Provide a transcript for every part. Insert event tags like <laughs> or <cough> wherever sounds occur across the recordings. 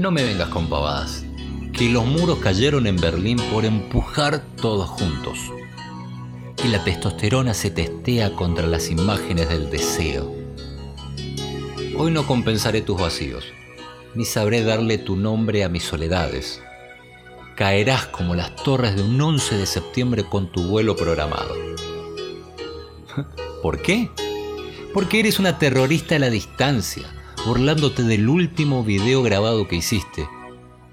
No me vengas con pavadas, que los muros cayeron en Berlín por empujar todos juntos. Y la testosterona se testea contra las imágenes del deseo. Hoy no compensaré tus vacíos, ni sabré darle tu nombre a mis soledades. Caerás como las torres de un 11 de septiembre con tu vuelo programado. <laughs> ¿Por qué? Porque eres una terrorista a la distancia, burlándote del último video grabado que hiciste,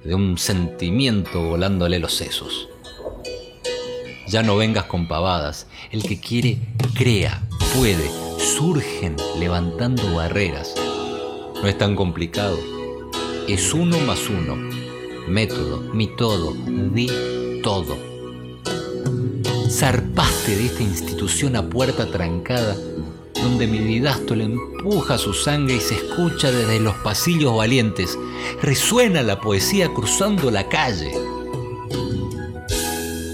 de un sentimiento volándole los sesos. Ya no vengas con pavadas, el que quiere, crea, puede, surgen levantando barreras. No es tan complicado, es uno más uno, método, mi todo, di todo. Zarpaste de esta institución a puerta trancada donde mi le empuja su sangre y se escucha desde los pasillos valientes. Resuena la poesía cruzando la calle.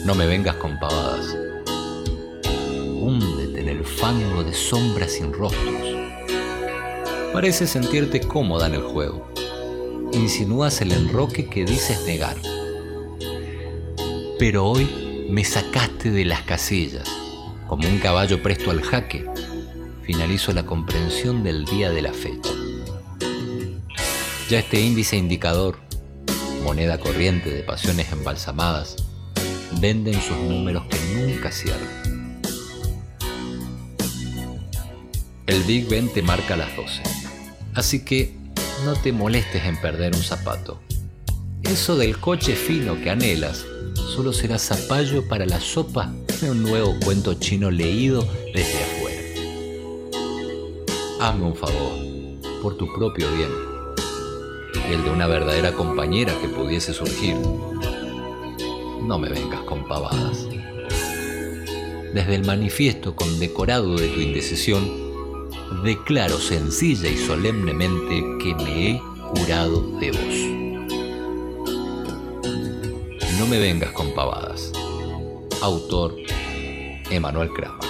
No me vengas con pavadas. Húndete en el fango de sombras sin rostros. Parece sentirte cómoda en el juego. Insinúas el enroque que dices negar. Pero hoy me sacaste de las casillas, como un caballo presto al jaque finalizo la comprensión del día de la fecha. Ya este índice indicador, moneda corriente de pasiones embalsamadas, venden sus números que nunca cierran. El Big Ben te marca las 12, así que no te molestes en perder un zapato. Eso del coche fino que anhelas solo será zapallo para la sopa de un nuevo cuento chino leído desde hazme un favor, por tu propio bien, el de una verdadera compañera que pudiese surgir. No me vengas con pavadas. Desde el manifiesto condecorado de tu indecisión, declaro sencilla y solemnemente que me he curado de vos. No me vengas con pavadas. Autor Emanuel Kramer.